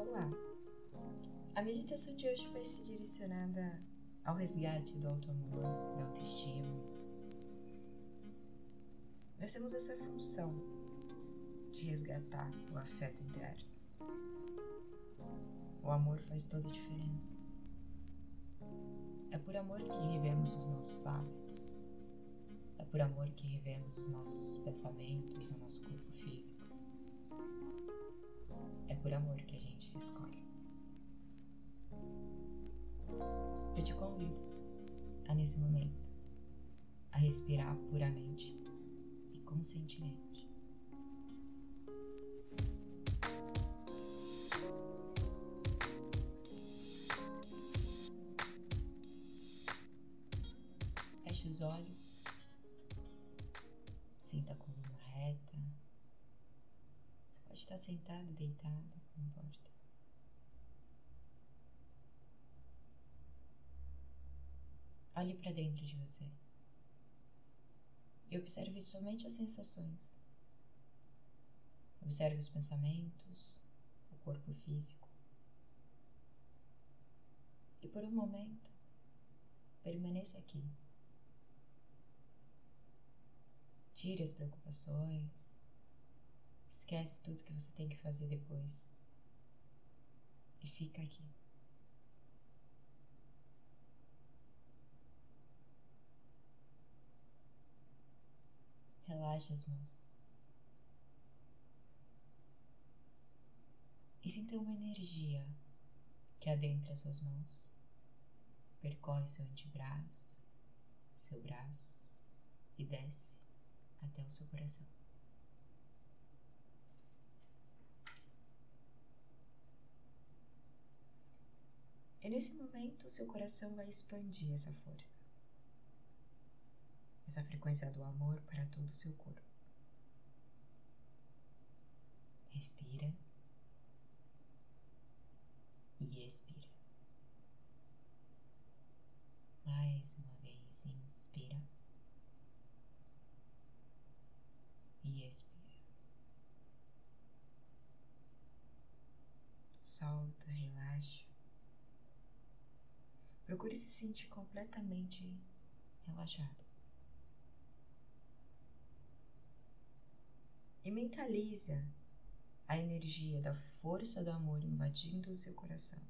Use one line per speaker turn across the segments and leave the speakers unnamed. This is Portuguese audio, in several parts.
Olá! A meditação de hoje vai ser direcionada ao resgate do auto-amor, da autoestima. Nós temos essa função de resgatar o afeto interno. O amor faz toda a diferença. É por amor que revemos os nossos hábitos. É por amor que revemos os nossos pensamentos, o nosso corpo físico. Por amor que a gente se escolhe. Eu te convido a, nesse momento, a respirar puramente e conscientemente. Sentado, deitado, não importa. Olhe para dentro de você e observe somente as sensações. Observe os pensamentos, o corpo físico. E por um momento, permaneça aqui. Tire as preocupações. Esquece tudo que você tem que fazer depois. E fica aqui. Relaxe as mãos. E sinta uma energia que adentra suas mãos, percorre seu antebraço, seu braço e desce até o seu coração. E nesse momento, seu coração vai expandir essa força essa frequência do amor para todo o seu corpo. Respira e expira. Mais uma vez, inspira e expira. Solta, relaxa. Procure se sentir completamente relaxado. e mentaliza a energia da força do amor invadindo o seu coração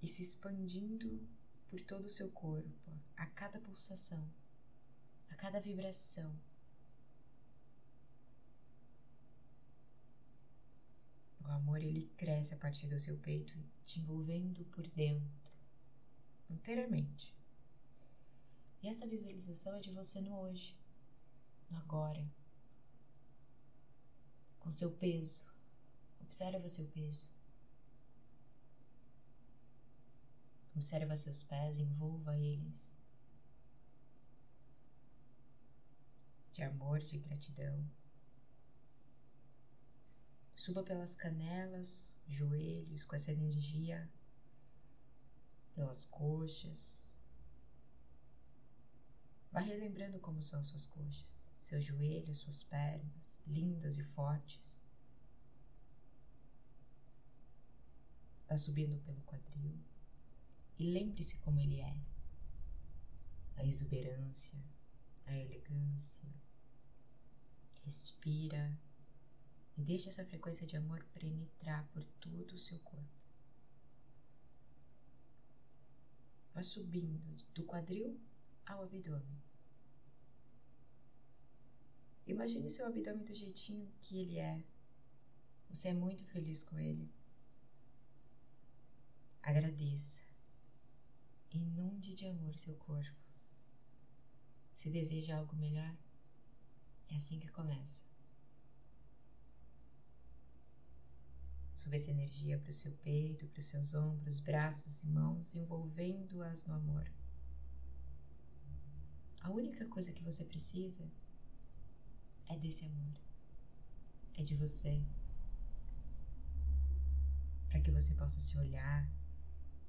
e se expandindo por todo o seu corpo, a cada pulsação, a cada vibração. O amor ele cresce a partir do seu peito, te envolvendo por dentro, inteiramente. E essa visualização é de você no hoje no agora, com seu peso. Observa seu peso. Observa seus pés, envolva eles de amor, de gratidão. Suba pelas canelas, joelhos com essa energia, pelas coxas. Vá relembrando como são suas coxas seus joelhos, suas pernas, lindas e fortes. Vá subindo pelo quadril e lembre-se como ele é. A exuberância, a elegância. Respira e deixe essa frequência de amor penetrar por todo o seu corpo. Vá subindo do quadril ao abdômen. Imagine seu abdômen do jeitinho que ele é. Você é muito feliz com ele. Agradeça. Inunde de amor seu corpo. Se deseja algo melhor, é assim que começa. Suba essa energia para o seu peito, para os seus ombros, braços e mãos, envolvendo-as no amor. A única coisa que você precisa é desse amor, é de você. Para que você possa se olhar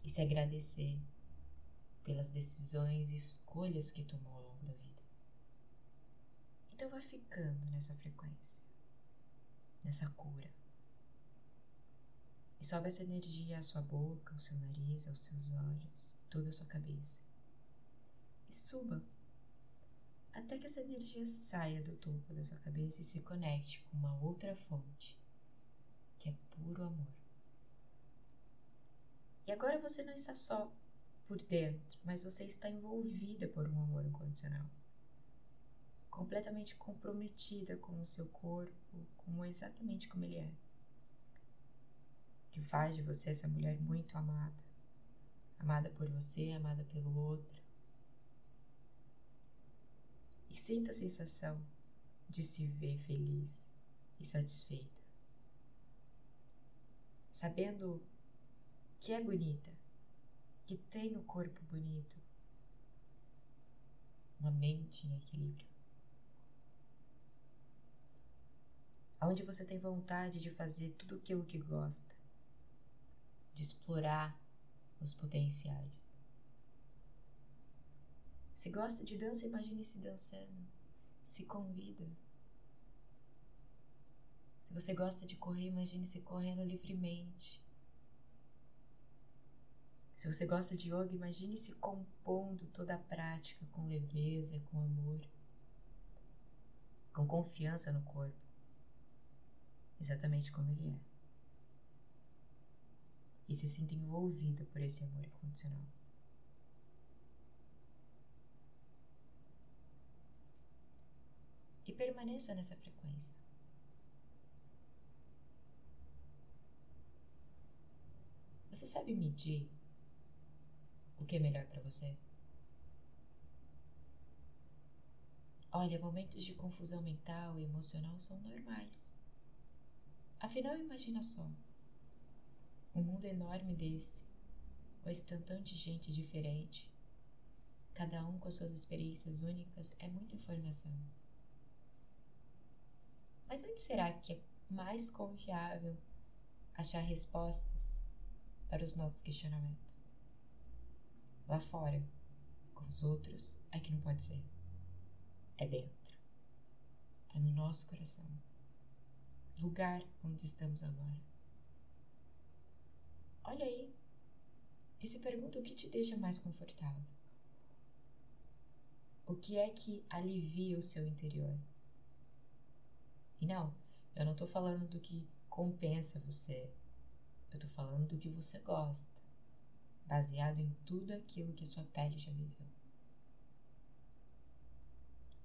e se agradecer pelas decisões e escolhas que tomou ao longo da vida. Então vai ficando nessa frequência, nessa cura, E sobe essa energia à sua boca, ao seu nariz, aos seus olhos, toda a sua cabeça. E suba até que essa energia saia do topo da sua cabeça e se conecte com uma outra fonte, que é puro amor. E agora você não está só por dentro, mas você está envolvida por um amor incondicional. Completamente comprometida com o seu corpo, como exatamente como ele é. Que faz de você essa mulher muito amada. Amada por você, amada pelo outro. E sinta a sensação de se ver feliz e satisfeita. Sabendo que é bonita, que tem o corpo bonito, uma mente em equilíbrio. Onde você tem vontade de fazer tudo aquilo que gosta, explorar os potenciais. Se gosta de dança, imagine se dançando, se convida. Se você gosta de correr, imagine se correndo livremente. Se você gosta de yoga, imagine se compondo toda a prática com leveza, com amor, com confiança no corpo, exatamente como ele é. E se sinta envolvida por esse amor incondicional. E permaneça nessa frequência. Você sabe medir o que é melhor para você? Olha, momentos de confusão mental e emocional são normais. Afinal, imagina só: um mundo enorme desse, um estantão de gente diferente, cada um com as suas experiências únicas, é muita informação. Mas onde será que é mais confiável achar respostas para os nossos questionamentos? lá fora. Com os outros é que não pode ser. É dentro. É no nosso coração. Lugar onde estamos agora. Olha aí e se pergunta o que te deixa mais confortável. O que é que alivia o seu interior? E não, eu não estou falando do que compensa você. Eu estou falando do que você gosta baseado em tudo aquilo que sua pele já viveu.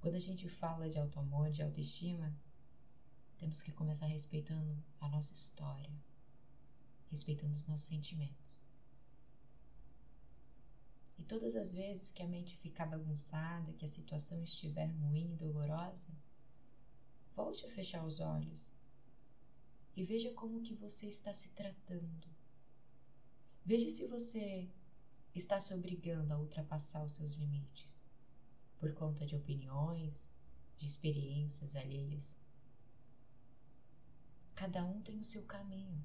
Quando a gente fala de auto-amor, de autoestima, temos que começar respeitando a nossa história, respeitando os nossos sentimentos. E todas as vezes que a mente ficar bagunçada, que a situação estiver ruim e dolorosa, volte a fechar os olhos e veja como que você está se tratando Veja se você está se obrigando a ultrapassar os seus limites por conta de opiniões, de experiências alheias. Cada um tem o seu caminho.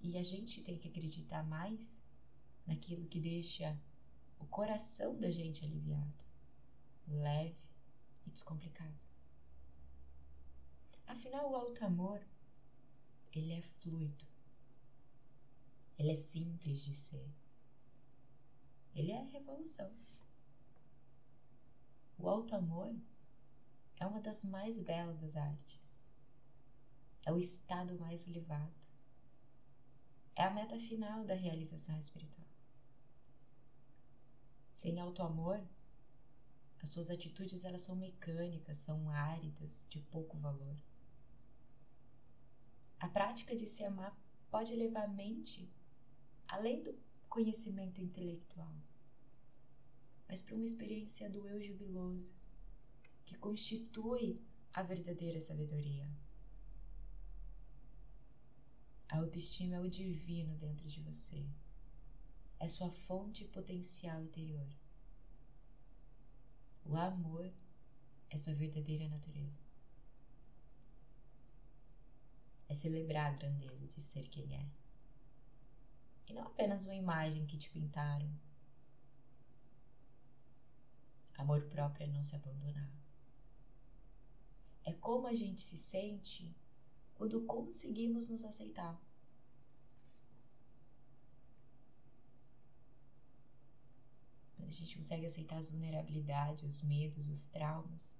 E a gente tem que acreditar mais naquilo que deixa o coração da gente aliviado, leve e descomplicado. Afinal, o alto amor, ele é fluido. Ele é simples de ser. Ele é revolução. O alto amor é uma das mais belas das artes. É o estado mais elevado. É a meta final da realização espiritual. Sem alto amor, as suas atitudes elas são mecânicas, são áridas, de pouco valor. A prática de se amar pode levar a mente além do conhecimento intelectual, mas para uma experiência do eu jubiloso, que constitui a verdadeira sabedoria. A autoestima é o divino dentro de você, é sua fonte potencial interior. O amor é sua verdadeira natureza. É celebrar a grandeza de ser quem é e não apenas uma imagem que te pintaram. Amor próprio é não se abandonar. É como a gente se sente ou do nos aceitar. Quando a gente consegue aceitar as vulnerabilidades, os medos, os traumas,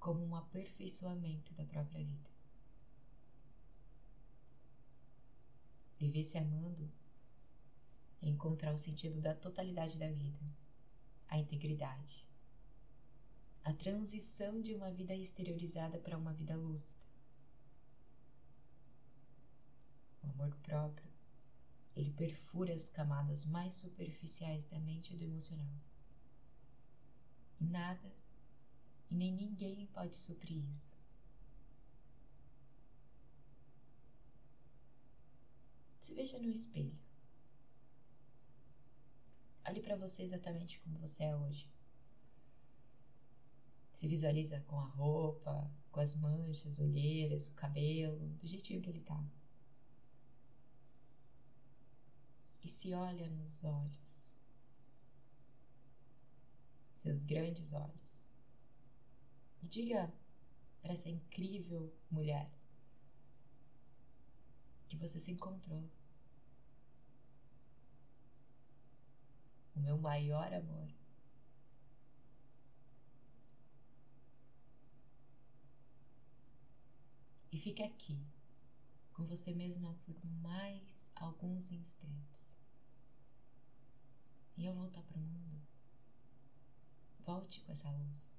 como um aperfeiçoamento da própria vida. Viver se amando é encontrar o sentido da totalidade da vida, a integridade, a transição de uma vida exteriorizada para uma vida luz, O amor próprio, ele perfura as camadas mais superficiais da mente e do emocional. E nada e nem ninguém pode suprir isso. Se veja no espelho. Olhe para você exatamente como você é hoje. Se visualiza com a roupa, com as manchas, olheiras, o cabelo, do jeitinho que ele tá. E se olha nos olhos, seus grandes olhos. E diga para essa incrível mulher que você se encontrou. O meu maior amor. E fique aqui com você mesma por mais alguns instantes. E ao voltar para o mundo, volte com essa luz.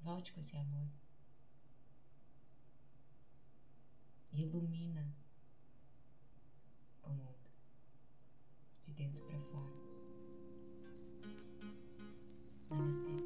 Volte com esse amor. ilumina o mundo de dentro para fora. Namastê.